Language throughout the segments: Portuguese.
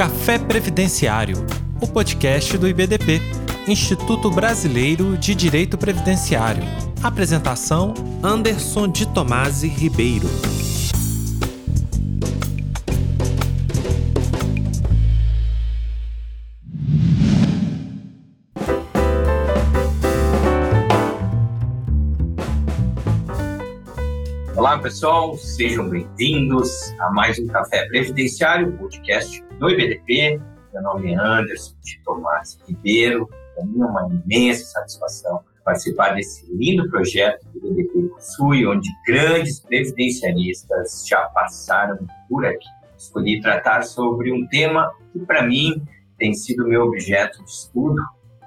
Café Previdenciário, o podcast do IBDP, Instituto Brasileiro de Direito Previdenciário. Apresentação: Anderson de Tomasi Ribeiro. Olá, pessoal, sejam bem-vindos a mais um Café Previdenciário, podcast do IBDP. Meu nome é Anderson de Tomás Ribeiro. Para mim é uma imensa satisfação participar desse lindo projeto que o IBDP possui, onde grandes previdenciaristas já passaram por aqui. Escolhi tratar sobre um tema que, para mim, tem sido meu objeto de estudo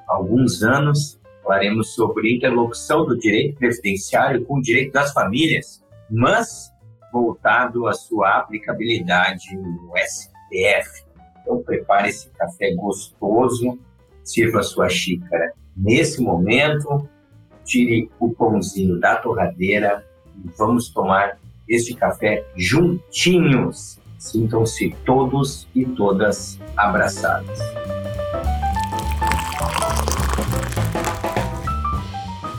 há alguns anos. Falaremos sobre interlocução do direito previdenciário com o direito das famílias mas voltado à sua aplicabilidade no STF. Então, prepare esse café gostoso, sirva sua xícara. Nesse momento, tire o pãozinho da torradeira e vamos tomar este café juntinhos. Sintam-se todos e todas abraçados.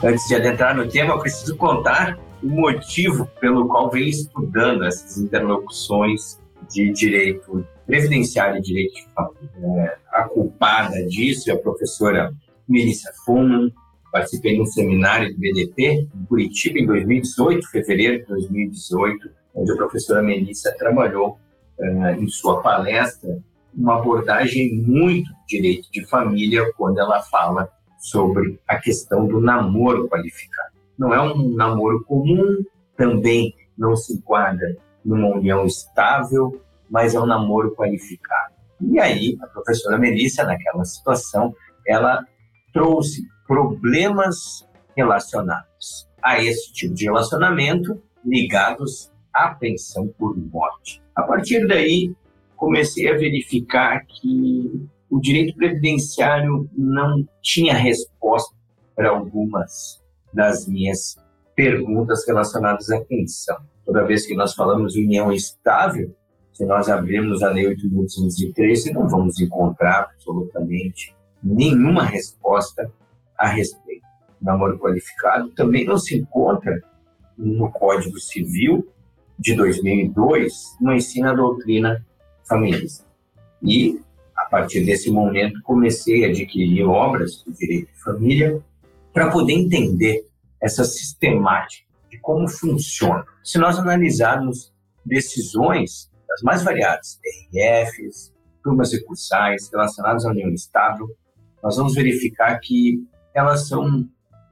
Antes de adentrar no tema, eu preciso contar o motivo pelo qual vem estudando essas interlocuções de direito previdenciário e direito de família. É, a culpada disso é a professora Melissa Fuman. Participei de um seminário do BDP em Curitiba em 2018, fevereiro de 2018, onde a professora Melissa trabalhou uh, em sua palestra uma abordagem muito direito de família quando ela fala sobre a questão do namoro qualificado não é um namoro comum, também não se enquadra numa união estável, mas é um namoro qualificado. E aí, a professora Melissa, naquela situação, ela trouxe problemas relacionados a esse tipo de relacionamento ligados à pensão por morte. A partir daí, comecei a verificar que o direito previdenciário não tinha resposta para algumas das minhas perguntas relacionadas à pensão. Toda vez que nós falamos união estável, se nós abrirmos a Lei 8.213, não vamos encontrar absolutamente nenhuma resposta a respeito. O namoro qualificado também não se encontra no Código Civil de 2002, no ensino a doutrina familista. E, a partir desse momento, comecei a adquirir obras do direito de família para poder entender essa sistemática de como funciona. Se nós analisarmos decisões das mais variadas, TRFs, turmas recursais relacionadas à união estável, nós vamos verificar que elas são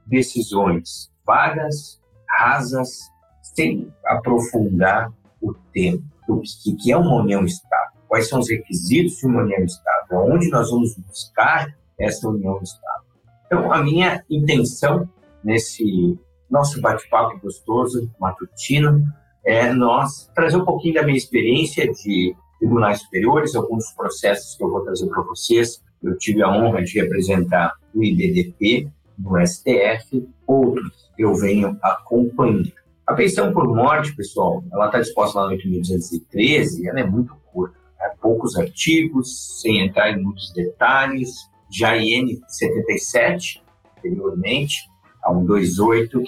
decisões vagas, rasas, sem aprofundar o tema do que é uma união estável, quais são os requisitos de uma união estável, onde nós vamos buscar essa união estável. Então, a minha intenção nesse nosso bate-papo gostoso, matutino, é nós trazer um pouquinho da minha experiência de tribunais superiores, alguns processos que eu vou trazer para vocês. Eu tive a honra de representar o IBDP no STF, outros eu venho acompanhando. A pensão por morte, pessoal, ela está disposta lá no 8.213 e ela é muito curta. Né? Poucos artigos, sem entrar em muitos detalhes. Já IN 77, anteriormente, a 128,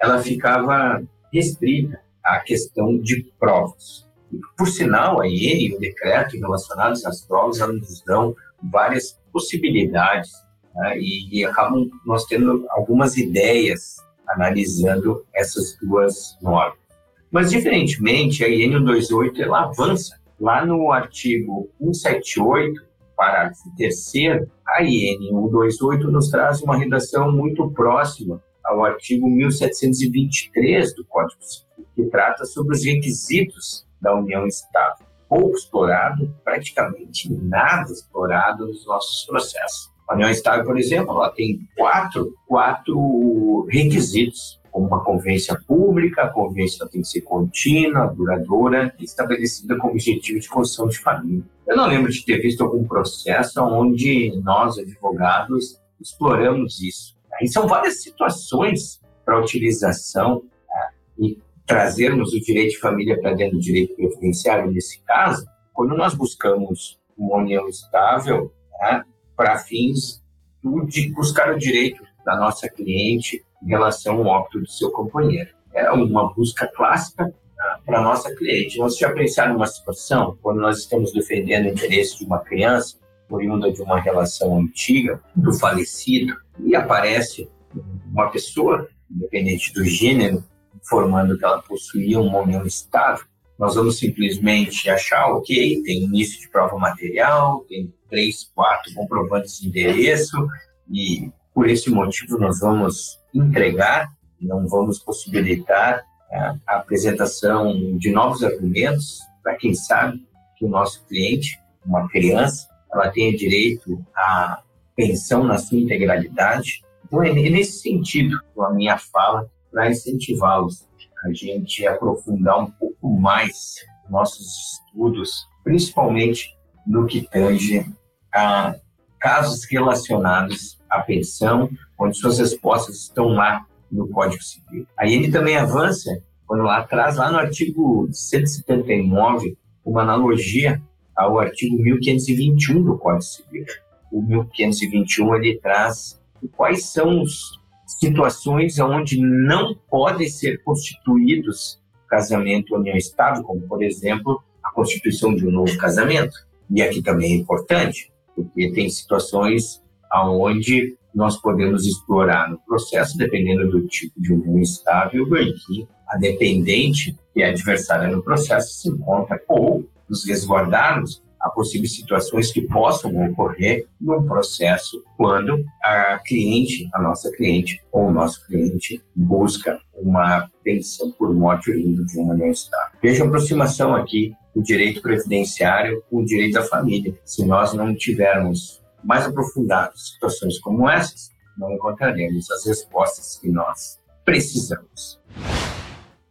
ela ficava restrita à questão de provas. Por sinal, a IN e o decreto relacionados às provas elas nos dão várias possibilidades né, e, e acabam nós tendo algumas ideias analisando essas duas normas. Mas, diferentemente, a IN 128 ela avança. Lá no artigo 178, parágrafo 3 a IN 128 nos traz uma redação muito próxima ao artigo 1723 do Código Civil, que trata sobre os requisitos da união estável. Pouco explorado, praticamente nada explorado nos nossos processos. A união estável, por exemplo, ela tem quatro, quatro requisitos como uma convivência pública, a convivência tem que ser contínua, duradoura, estabelecida com objetivo de construção de família. Eu não lembro de ter visto algum processo onde nós, advogados, exploramos isso. E são várias situações para utilização tá? e trazermos o direito de família para dentro do direito previdenciário, nesse caso, quando nós buscamos uma união estável né, para fins de buscar o direito da nossa cliente em relação ao óbito do seu companheiro. É uma busca clássica né, para a nossa cliente. Nós já pensaram numa situação, quando nós estamos defendendo o interesse de uma criança, oriunda de uma relação antiga do falecido, e aparece uma pessoa, independente do gênero, informando que ela possuía um união estável, nós vamos simplesmente achar, ok, tem início de prova material, tem três, quatro comprovantes de endereço, e por esse motivo nós vamos entregar, não vamos possibilitar a, a apresentação de novos argumentos para quem sabe que o nosso cliente, uma criança, ela tenha direito à pensão na sua integralidade. Então, é nesse sentido a minha fala para incentivá-los a gente aprofundar um pouco mais nossos estudos, principalmente no que tange a casos relacionados à pensão, onde suas respostas estão lá no Código Civil. Aí ele também avança, quando lá atrás, lá no artigo 179, uma analogia ao artigo 1521 do Código Civil. O 1521 ele traz quais são os situações onde não podem ser constituídos casamento união estável, como, por exemplo, a constituição de um novo casamento. E aqui também é importante, porque tem situações aonde nós podemos explorar no processo, dependendo do tipo de união estável, que a dependente e a adversária no processo se encontra ou nos resguardarmos a possíveis situações que possam ocorrer num processo quando a cliente, a nossa cliente ou o nosso cliente busca uma pensão por morte oriunda de uma bem-estar. Veja a aproximação aqui do direito previdenciário com o direito da família. Se nós não tivermos mais aprofundados situações como essas, não encontraremos as respostas que nós precisamos.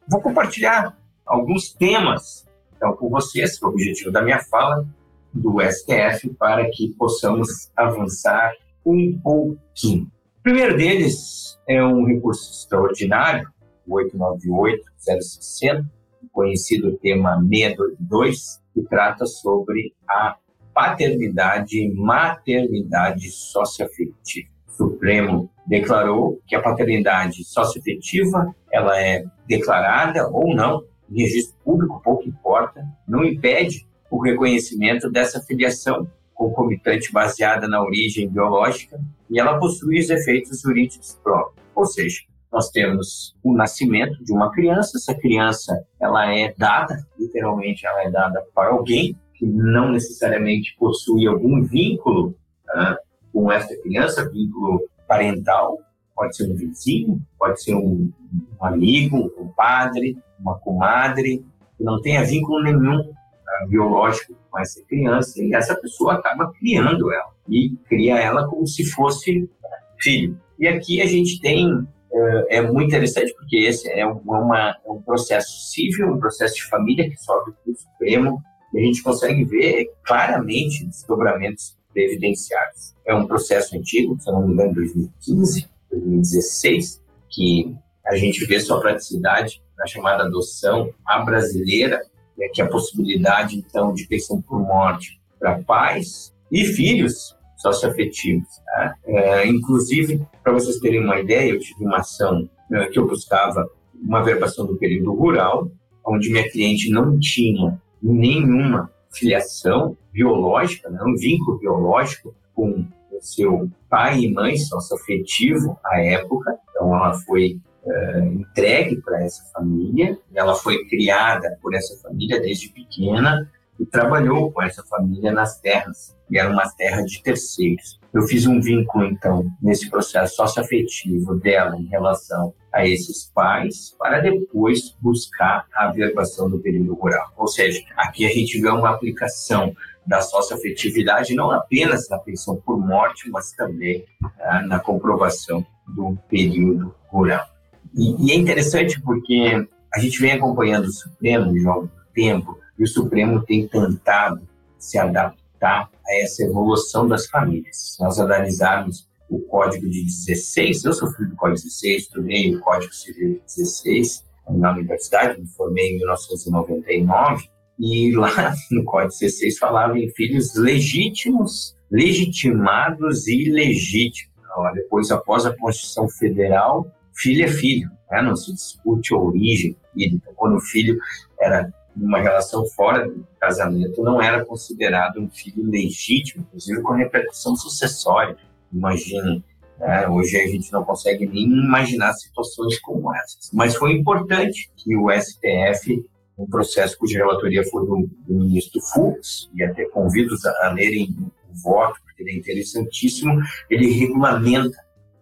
Vou compartilhar alguns temas então, com vocês, o objetivo da minha fala, do STF para que possamos avançar um pouquinho. O primeiro deles é um recurso extraordinário, o 898-060, conhecido tema 622, que trata sobre a paternidade e maternidade socioafetiva. O Supremo declarou que a paternidade socioafetiva ela é declarada ou não em registro público, pouco importa, não impede o reconhecimento dessa filiação concomitante baseada na origem biológica e ela possui os efeitos jurídicos próprios. Ou seja, nós temos o nascimento de uma criança, essa criança ela é dada, literalmente ela é dada para alguém que não necessariamente possui algum vínculo né, com essa criança, vínculo parental, pode ser um vizinho, pode ser um, um amigo, um compadre, uma comadre, que não tenha vínculo nenhum biológico com essa criança e essa pessoa acaba criando ela e cria ela como se fosse filho. E aqui a gente tem é, é muito interessante porque esse é, uma, é um processo civil, um processo de família que sobe para o Supremo e a gente consegue ver claramente desdobramentos previdenciários. É um processo antigo, se não me engano, 2015, 2016, que a gente vê sua praticidade na chamada adoção à brasileira é que a possibilidade, então, de pensão por morte para pais e filhos socioafetivos. Tá? É, inclusive, para vocês terem uma ideia, eu tive uma ação é, que eu buscava uma verbação do período rural, onde minha cliente não tinha nenhuma filiação biológica, né, um vínculo biológico com o seu pai e mãe socioafetivo à época. Então, ela foi uh, entregue para essa família. Ela foi criada por essa família desde pequena e trabalhou com essa família nas terras, e era uma terra de terceiros. Eu fiz um vínculo, então, nesse processo socioafetivo dela em relação a esses pais, para depois buscar a averbação do período rural. Ou seja, aqui a gente vê uma aplicação da socioafetividade não apenas na pensão por morte, mas também ah, na comprovação do período rural. E, e, é interessante porque a gente vem acompanhando o Supremo já há algum tempo e o Supremo tem tentado se adaptar a essa evolução das famílias. Se nós analisarmos o Código de 16, eu sou filho do Código 16, estudei o Código Civil de 16 na universidade, me formei em 1999, E lá no Código 16 falava em filhos legítimos, legitimados e ilegítimos. Depois, após a Constituição Federal, filho é filho, né? não se discute a origem então, Quando o filho era uma relação fora do casamento, não era considerado um filho legítimo, inclusive com repercussão sucessória. Imagine, né? hoje a gente não consegue nem imaginar situações como essas. Mas foi importante que o STF, um processo cuja relatoria foi do, do ministro Fux, e até convido a, a lerem o voto, porque ele é interessantíssimo, ele regulamenta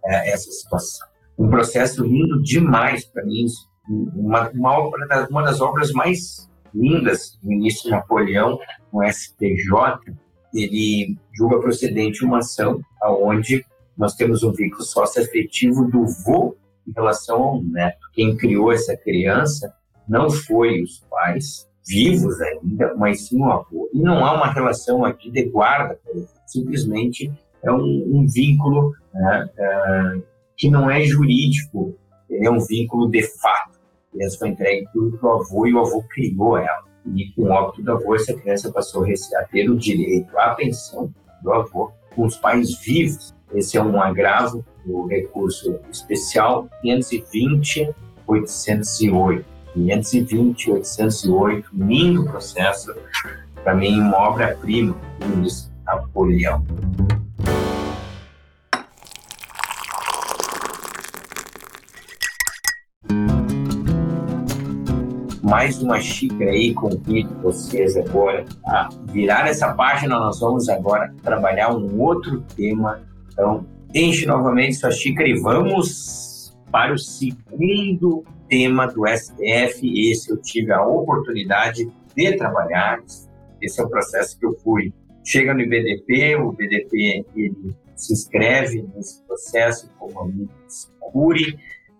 é, essa situação. Um processo lindo demais para mim, uma, uma, obra uma das obras mais lindas do ministro Napoleão, no STJ, ele julga procedente uma ação onde nós temos um vínculo sócio-afetivo do vô em relação ao neto. Quem criou essa criança não foi os pais, vivos ainda, mas sim o avô. E não há uma relação aqui de guarda, simplesmente é um, um vínculo né, uh, que não é jurídico, é um vínculo de fato criança foi entregue para o avô e o avô criou ela. E com o óbito do avô, essa criança passou a ter o direito à pensão do avô com os pais vivos. Esse é um agravo do recurso especial 520 808. 520 808, lindo processo, para mim uma obra-prima do ministro Napoleão. Mais uma xícara aí, convido vocês agora a virar essa página. Nós vamos agora trabalhar um outro tema. Então, enche novamente sua xícara e vamos para o segundo tema do STF. Esse eu tive a oportunidade de trabalhar. Esse é o processo que eu fui. Chega no IBDP, o IBDP ele se inscreve nesse processo como amigo cure,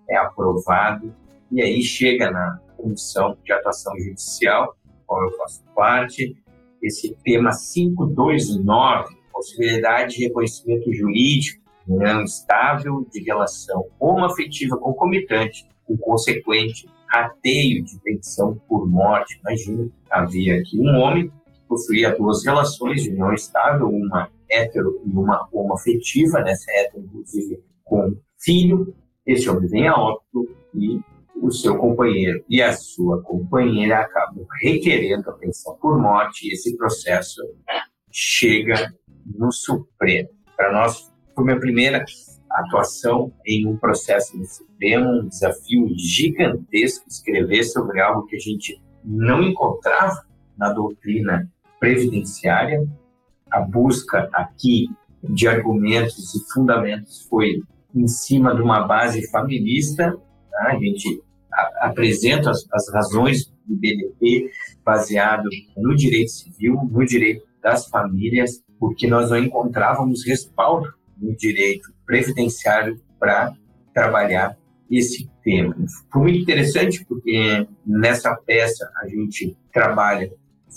é aprovado, e aí chega na Comissão de Atuação Judicial, qual eu faço parte, esse tema 529, possibilidade de reconhecimento jurídico não estável de relação homoafetiva concomitante com consequente rateio de pensão por morte. Imagina, havia aqui um homem que possuía duas relações de união estável, uma hétero e uma homoafetiva, nessa né? hétero, inclusive, com filho. Esse homem vem a óbito e o seu companheiro e a sua companheira acabam requerendo a pensão por morte e esse processo chega no Supremo. Para nós, foi minha primeira atuação em um processo no Supremo, um desafio gigantesco escrever sobre algo que a gente não encontrava na doutrina previdenciária. A busca aqui de argumentos e fundamentos foi em cima de uma base familista. Tá? A gente apresento as, as razões do BDP baseado no direito civil, no direito das famílias, porque nós não encontrávamos respaldo no direito previdenciário para trabalhar esse tema. Foi muito interessante porque nessa peça a gente trabalha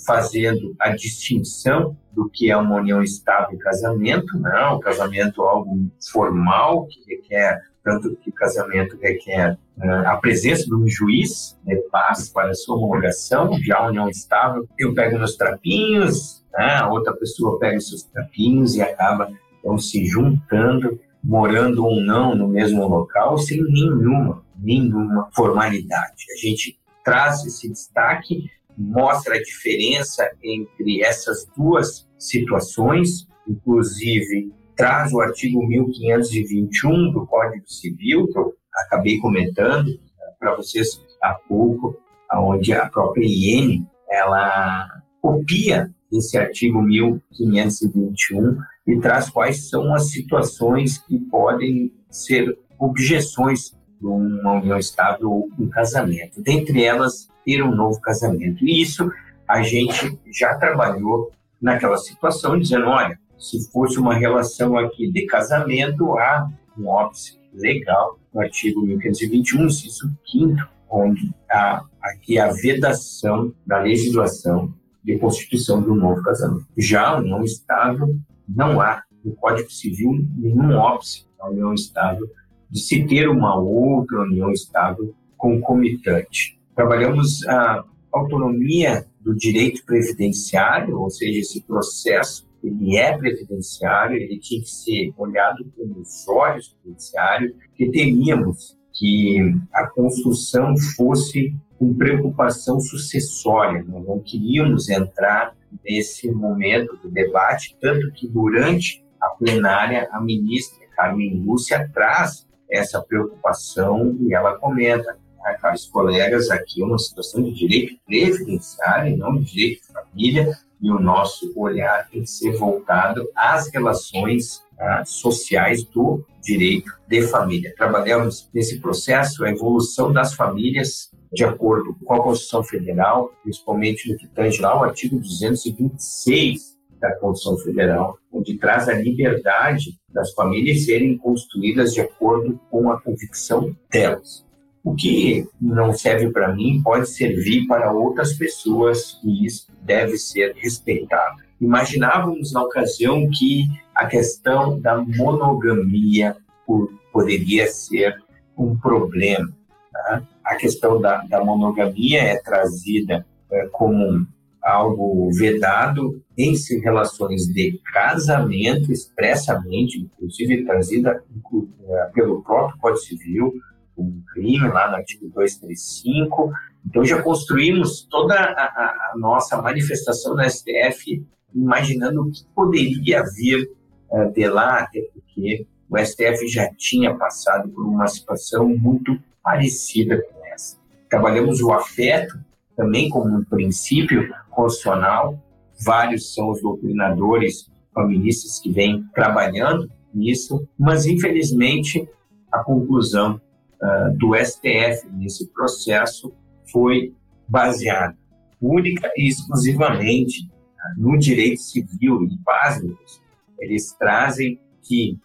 fazendo a distinção do que é uma união estável e casamento, não, o casamento é algo formal que requer tanto que o casamento requer uh, a presença de um juiz de né, paz para sua homologação, já união estável, eu pego meus trapinhos, né, a outra pessoa pega os seus trapinhos e acaba então, se juntando, morando ou não no mesmo local, sem nenhuma, nenhuma formalidade. A gente traz esse destaque, mostra a diferença entre essas duas situações, inclusive traz o artigo 1521 do Código Civil, que eu acabei comentando né, para vocês há pouco, onde a própria IN ela copia esse artigo 1521 e traz quais são as situações que podem ser objeções de uma união estável ou um casamento. Dentre elas, ter um novo casamento. E isso a gente já trabalhou naquela situação, dizendo: olha, se fosse uma relação aqui de casamento, há um óbice legal no artigo 1521, inciso 5 onde há aqui a vedação da legislação de constituição do novo casamento. Já a união estável, não há no Código Civil nenhum óbice na união estável de se ter uma outra união estável concomitante. Trabalhamos a autonomia do direito previdenciário, ou seja, esse processo ele é previdenciário, ele tinha que ser olhado com os olhos previdenciários, que temíamos que a construção fosse com preocupação sucessória. Nós não queríamos entrar nesse momento do debate, tanto que durante a plenária a ministra Carmen Lúcia traz essa preocupação e ela comenta, né, caros colegas, aqui é uma situação de direito previdenciário e não de direito de família, e o nosso olhar tem que ser voltado às relações tá, sociais do direito de família. Trabalhamos nesse processo a evolução das famílias de acordo com a Constituição Federal, principalmente no que tange lá o artigo 226 da Constituição Federal, onde traz a liberdade das famílias serem construídas de acordo com a convicção delas. O que não serve para mim pode servir para outras pessoas e isso deve ser respeitado. Imaginávamos na ocasião que a questão da monogamia poderia ser um problema. Tá? A questão da, da monogamia é trazida é, como algo vedado em relações de casamento expressamente, inclusive trazida é, pelo próprio Código Civil, um crime lá no artigo 235. Então já construímos toda a, a nossa manifestação na STF imaginando o que poderia vir uh, de lá, até porque o STF já tinha passado por uma situação muito parecida com essa. Trabalhamos o afeto também como um princípio constitucional. Vários são os doutrinadores feministas que vêm trabalhando nisso, mas infelizmente a conclusão uh, do STF nesse processo foi baseada única e exclusivamente no direito civil e básicos. Eles trazem que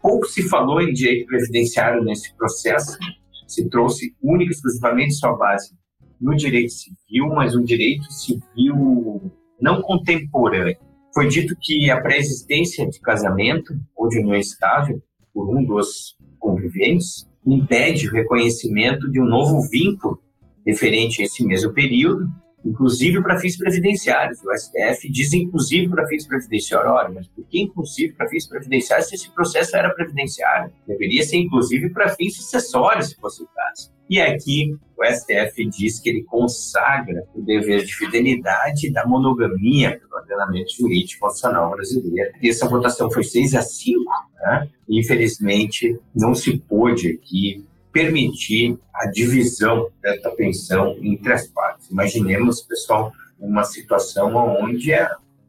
pouco se falou em direito previdenciário nesse processo, se trouxe única e exclusivamente sua base no direito civil, mas um direito civil não contemporâneo. Foi dito que a pré-existência de casamento ou de união estável por um dos conviventes impede o reconhecimento de um novo vínculo referente a esse mesmo período, inclusive para fins previdenciários. O STF diz inclusive para fins previdenciários. Ora, mas por que inclusive para fins previdenciários se esse processo era previdenciário? Deveria ser inclusive para fins sucessórios, se fosse o caso. E aqui o STF diz que ele consagra o dever de fidelidade da monogamia pelo ordenamento jurídico constitucional brasileiro. E essa votação foi 6 a 5, né? Infelizmente, não se pôde aqui permitir a divisão dessa pensão entre as partes. Imaginemos, pessoal, uma situação onde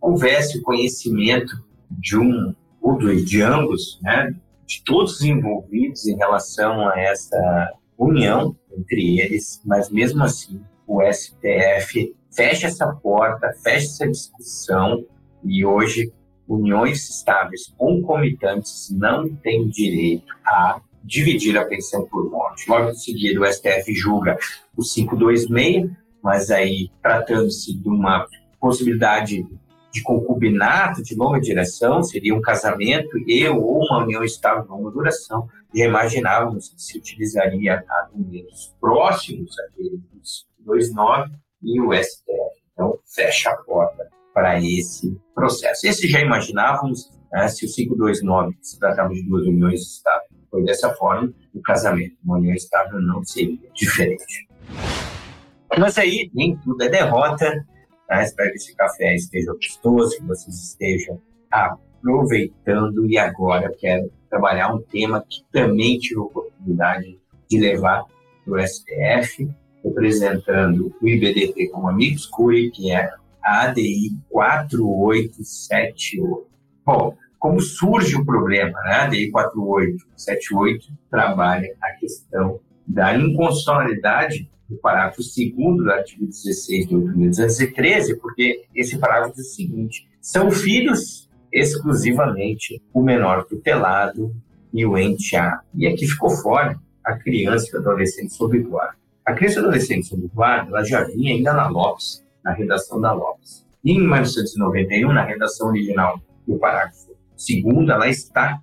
houvesse o conhecimento de um ou de ambos, né, de todos os envolvidos em relação a essa união entre eles, mas mesmo assim o STF fecha essa porta, fecha essa discussão e hoje uniões estáveis concomitantes não têm direito a dividir a pensão por morte. Logo em seguida, o STF julga o 526, mas aí tratando-se de uma possibilidade de concubinato de longa duração, seria um casamento e ou uma união estável de longa duração, já imaginávamos que se utilizaria argumentos próximos àqueles dos 29 e o STF. Então, fecha a porta para esse processo. Esse já imaginávamos, né, se o 529 se tratava de duas uniões estáveis, foi dessa forma, o casamento, uma união estável não seria diferente. Mas aí, nem tudo é derrota, Tá? Espero que esse café esteja gostoso, que vocês estejam aproveitando. E agora quero trabalhar um tema que também tive a oportunidade de levar para o STF, representando o IBDP como Amigos Curi, que é a ADI 4878. Bom, como surge o problema? Né? A ADI 4878 trabalha a questão da inconstitucionalidade do parágrafo 2 do artigo 16 de 8.213, porque esse parágrafo diz o seguinte: são filhos exclusivamente o menor tutelado e o ente A. E aqui ficou fora a criança e o adolescente sob guarda. A criança e o adolescente sob guarda ela já vinha ainda na Lopes, na redação da Lopes. E em 1991, na redação original do parágrafo 2, ela está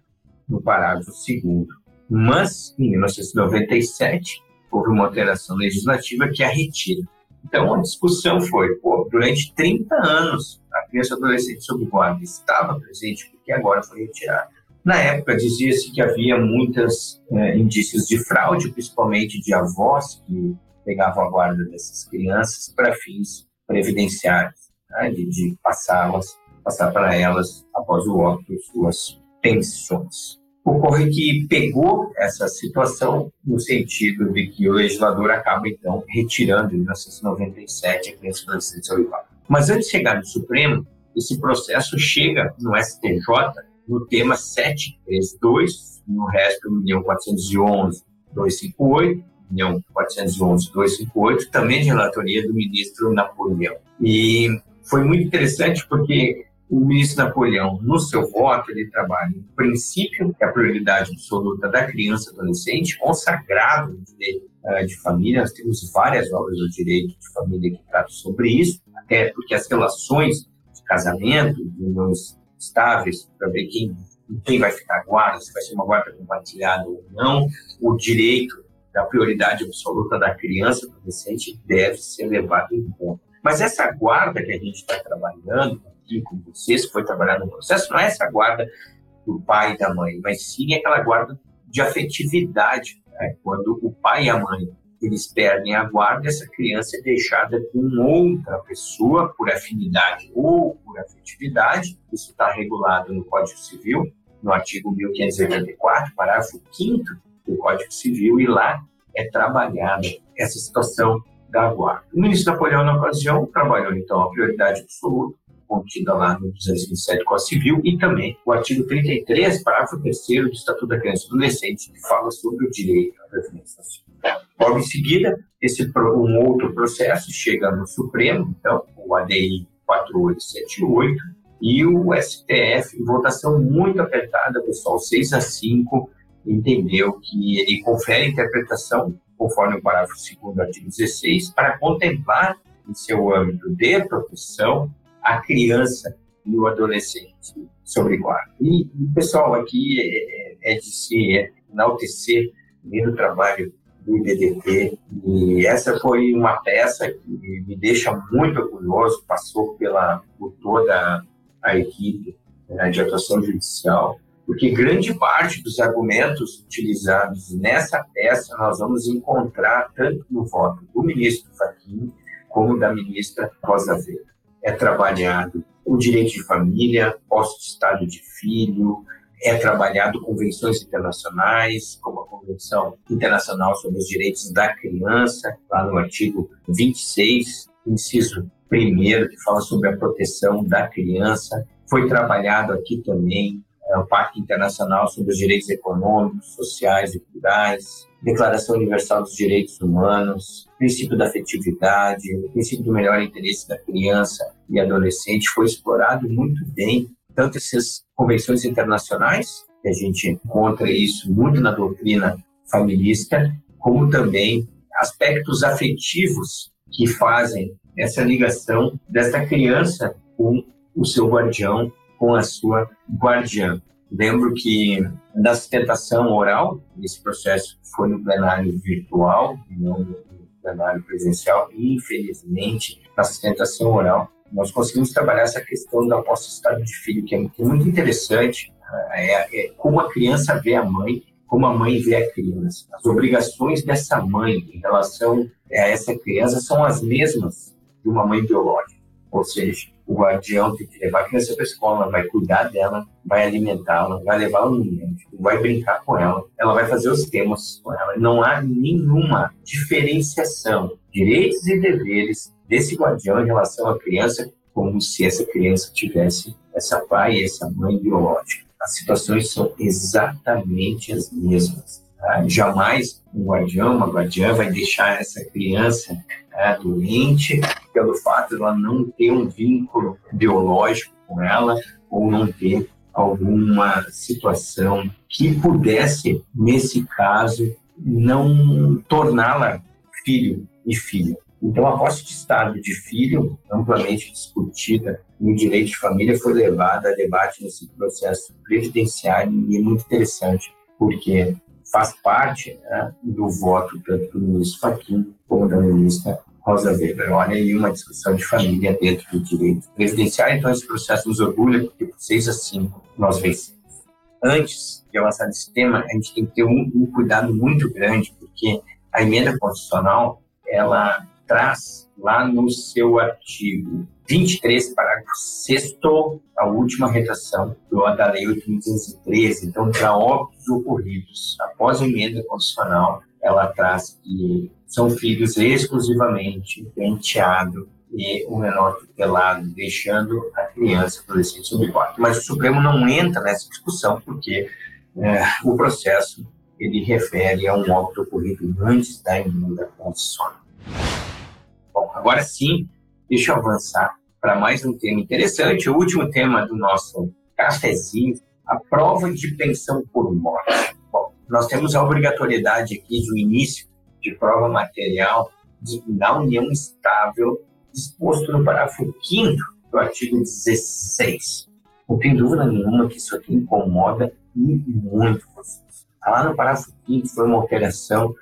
no parágrafo 2. Mas, em 1997, houve uma alteração legislativa que a retira. Então, a discussão foi, pô, durante 30 anos, a criança adolescente sob guarda estava presente, porque agora foi retirada. Na época, dizia-se que havia muitos é, indícios de fraude, principalmente de avós que pegavam a guarda dessas crianças para fins previdenciários, né, de, de passá-las, passar para elas, após o óbito, suas pensões. Ocorre que pegou essa situação no sentido de que o legislador acaba, então, retirando em 1997 a criança adolescente ao Mas antes de chegar no Supremo, esse processo chega no STJ no tema 732, no resto, União 411, 258, União 411, 258, também de relatoria do ministro Napoleão. E foi muito interessante porque o ministro Napoleão, no seu voto, ele trabalha o princípio que é a prioridade absoluta da criança e adolescente, consagrado no direito uh, de família. Nós temos várias obras do direito de família que tratam sobre isso, até porque as relações de casamento, de uniões estáveis, para ver quem, quem vai ficar guarda, se vai ser uma guarda compartilhada ou não, o direito da prioridade absoluta da criança e adolescente deve ser levado em conta. Mas essa guarda que a gente está trabalhando, aqui com vocês, que foi trabalhar no processo, não é essa guarda do pai e da mãe, mas sim aquela guarda de afetividade. Né? Quando o pai e a mãe eles perdem a guarda, essa criança é deixada com outra pessoa por afinidade ou por afetividade. Isso está regulado no Código Civil, no artigo 1584, parágrafo 5 do Código Civil, e lá é trabalhada essa situação da guarda. O ministro Napoleão, na ocasião, trabalhou, então, a prioridade absoluta, contida lá no 227 Código Civil, e também o artigo 33, parágrafo 3 do Estatuto da Criança e do Adolescente, que fala sobre o direito à previdência. Logo em seguida, esse, um outro processo chega no Supremo, então, o ADI 4878, e o STF, em votação muito apertada, pessoal, 6 a 5, entendeu que ele confere interpretação, conforme o parágrafo 2 do artigo 16, para contemplar em seu âmbito de proteção a criança e o adolescente sobre guarda. E, pessoal, aqui é, é, é de se enaltecer o trabalho do IBDP e essa foi uma peça que me deixa muito orgulhoso, passou pela, por toda a equipe né, de atuação judicial, porque grande parte dos argumentos utilizados nessa peça nós vamos encontrar tanto no voto do ministro Fachin como da ministra Rosa Weber é trabalhado o direito de família, posse de estado de filho, é trabalhado convenções internacionais, como a Convenção Internacional sobre os Direitos da Criança, lá no artigo 26, inciso 1, que fala sobre a proteção da criança. Foi trabalhado aqui também o Pacto Internacional sobre os Direitos Econômicos, Sociais e Culturais, Declaração Universal dos Direitos Humanos, princípio da afetividade, o princípio do melhor interesse da criança e adolescente foi explorado muito bem, tanto essas convenções internacionais, que a gente encontra isso muito na doutrina familista, como também aspectos afetivos que fazem essa ligação desta criança com o seu guardião, com a sua guardiã. Lembro que da sustentação oral, esse processo foi no plenário virtual, não no plenário presencial, infelizmente, na sustentação oral, nós conseguimos trabalhar essa questão da posse de estado de filho, que é muito interessante, é, é como a criança vê a mãe, como a mãe vê a criança. As obrigações dessa mãe em relação a essa criança são as mesmas de uma mãe biológica, ou seja, o guardião tem que levar a criança para a escola, vai cuidar dela, vai alimentá-la, vai levá-la no médico, vai brincar com ela, ela vai fazer os temas com ela. Não há nenhuma diferenciação, direitos e deveres desse guardião em relação à criança, como se essa criança tivesse essa pai e essa mãe biológica. As situações são exatamente as mesmas. Tá? Jamais um guardião, uma guardiã vai deixar essa criança né, doente pelo fato de ela não ter um vínculo biológico com ela ou não ter alguma situação que pudesse, nesse caso, não torná-la filho e filha. Então, a posse de estado de filho, amplamente discutida no direito de família, foi levada a debate nesse processo previdenciário e é muito interessante, porque faz parte né, do voto tanto do ministro Fachin como da ministra Rosa Weber. Olha aí uma discussão de família dentro do direito previdenciário. Então, esse processo nos orgulha, porque por 6 a 5 nós vencemos. Antes de avançar nesse tema, a gente tem que ter um, um cuidado muito grande, porque a emenda constitucional, ela traz lá no seu artigo 23, parágrafo 6 a última redação da Lei 8.213. Então, para óbitos ocorridos após a emenda constitucional, ela traz que são filhos exclusivamente do e o menor tutelado, deixando a criança adolescente sob guarda. Mas o Supremo não entra nessa discussão porque é, o processo ele refere a um óbito ocorrido antes da emenda constitucional. Agora sim, deixa eu avançar para mais um tema interessante, o último tema do nosso cafezinho, a prova de pensão por morte. Bom, nós temos a obrigatoriedade aqui do início de prova material de, da união estável disposto no parágrafo 5 do artigo 16. Não tem dúvida nenhuma que isso aqui incomoda e muito vocês. Tá lá no parágrafo 5 foi uma alteração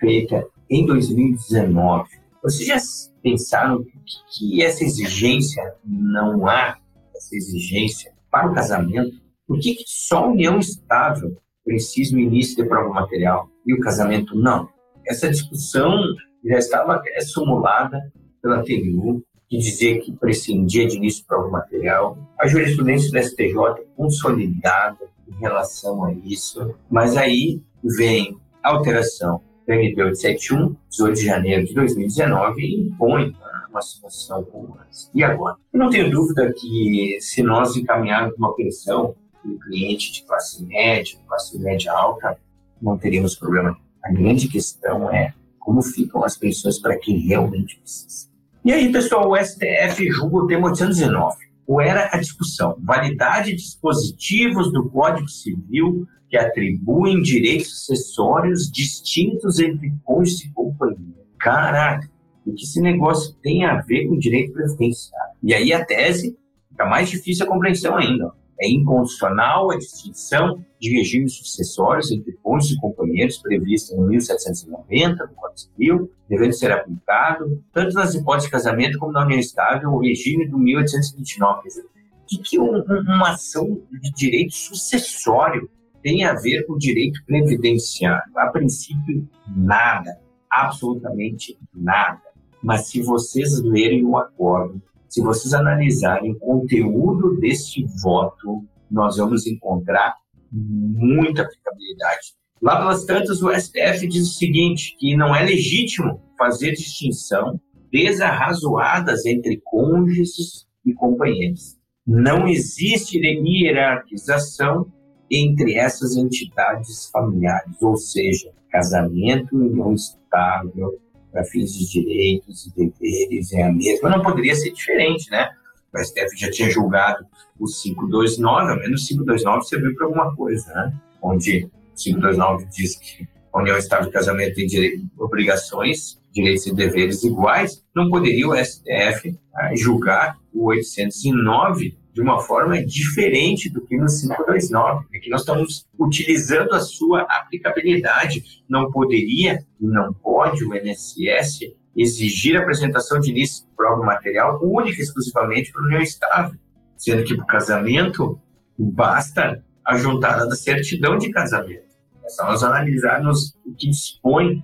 feita em 2019. Vocês já pensaram que, essa exigência não há, essa exigência para o casamento? Por que, que só a união estável precisa o início de prova material e o casamento não? Essa discussão já estava simulada pela TVU, que dizia que prescindia de início de prova material. A jurisprudência do STJ consolidada em relação a isso, mas aí vem alteração do MP 871, 18 de janeiro de 2019, e impõe uma situação como essa. E agora? Eu não tenho dúvida que se nós encaminharmos uma pensão para um cliente de classe média, classe média alta, não teríamos problema. A grande questão é como ficam as pensões para quem realmente precisa. E aí, pessoal, o STF julga o tema 819. Ou era a discussão? Validade de dispositivos do Código Civil que atribuem direitos acessórios distintos entre cônjuge e companhia. Caraca, o que esse negócio tem a ver com direito previdenciário? E aí a tese fica mais difícil a compreensão ainda. É inconstitucional a distinção de regimes sucessórios entre cônjuges e companheiros prevista em 1790 do Código Civil, devendo ser aplicado tanto nas hipóteses de casamento como na união estável, o regime do 1829. Quer dizer, o que, que um, uma ação de direito sucessório tem a ver com direito previdenciário? A princípio, nada, absolutamente nada. Mas se vocês lerem o acordo, se vocês analisarem o conteúdo deste voto, nós vamos encontrar muita aplicabilidade. Lá pelas tantas, o STF diz o seguinte, que não é legítimo fazer distinção desarrazoadas entre cônjuges e companheiros. Não existe hierarquização entre essas entidades familiares, ou seja, casamento e união estável, para fins de direitos e deveres é a mesma. Não poderia ser diferente, né? O STF já tinha julgado o 529, ao menos o 529 serviu para alguma coisa, né? Onde o 529 diz que a união estável de casamento direito, obrigações, direitos e deveres iguais, não poderia o STF ah, julgar o 809 de uma forma diferente do que no 529. Aqui nós estamos utilizando a sua aplicabilidade. Não poderia e não pode o INSS exigir a apresentação de início de prova material única e exclusivamente para o união estável, sendo que para o casamento basta a juntada da certidão de casamento. É só nós analisarmos o que dispõe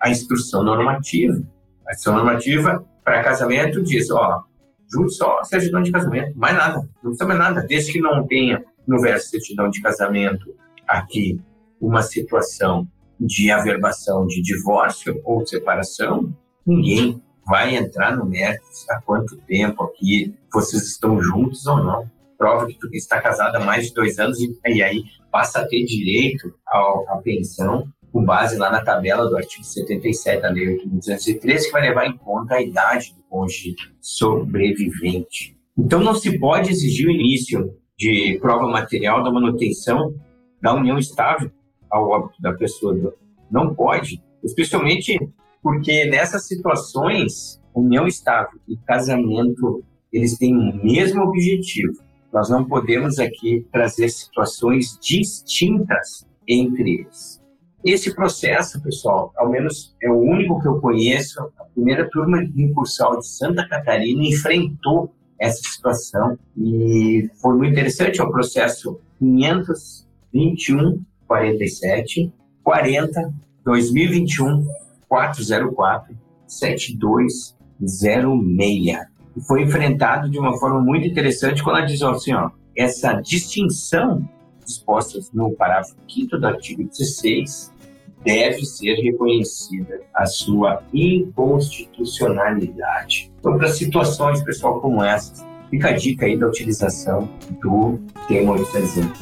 a instrução normativa. A instrução normativa para casamento diz, ó, junto só a certidão de casamento, mais nada, não precisa mais nada, desde que não tenha no verso certidão de casamento aqui uma situação de averbação de divórcio ou separação, ninguém vai entrar no mérito há quanto tempo aqui? Vocês estão juntos ou não. Prova que tu está casado há mais de dois anos e, e aí passa a ter direito à pensão com base lá na tabela do artigo 77 da Lei 8.203, que vai levar em conta a idade do cônjuge sobrevivente. Então, não se pode exigir o início de prova material da manutenção da união estável ao óbito da pessoa. Não pode, especialmente porque nessas situações, união estável e casamento, eles têm o mesmo objetivo. Nós não podemos aqui trazer situações distintas entre eles. Esse processo, pessoal, ao menos é o único que eu conheço, a primeira turma de incursal de Santa Catarina enfrentou essa situação e foi muito interessante, é o processo 521 47 40 2021 404 7206 e foi enfrentado de uma forma muito interessante quando ela diz assim, ó, essa distinção disposta no parágrafo 5 do artigo 16 deve ser reconhecida a sua inconstitucionalidade. Então, para situações, pessoal, como essas, fica a dica aí da utilização do termo exemplo.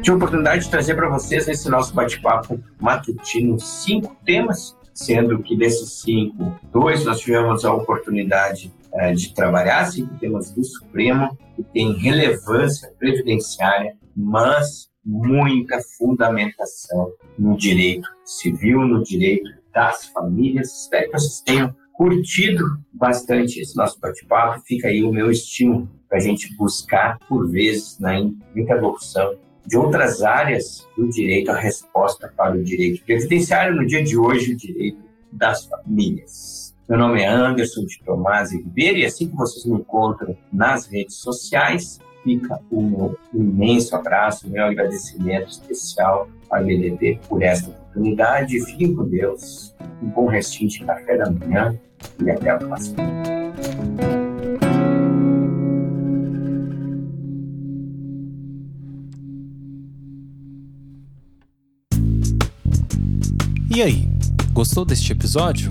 Tive a oportunidade de trazer para vocês nesse nosso bate-papo matutino cinco temas, sendo que desses cinco, dois nós tivemos a oportunidade é, de trabalhar, cinco temas do Supremo, que tem relevância previdenciária, mas muita fundamentação no direito civil, no direito das famílias. Espero que vocês tenham curtido bastante esse nosso bate-papo. Fica aí o meu estímulo para a gente buscar, por vezes, na interlocução de outras áreas do direito, a resposta para o direito previdenciário, no dia de hoje, o direito das famílias. Meu nome é Anderson de Tomás Ribeiro e assim que vocês me encontram nas redes sociais, fica o meu imenso abraço, meu agradecimento especial ao BDP por esta oportunidade. Fiquem com Deus, um bom restinho de café da manhã e até a próxima. E aí, gostou deste episódio?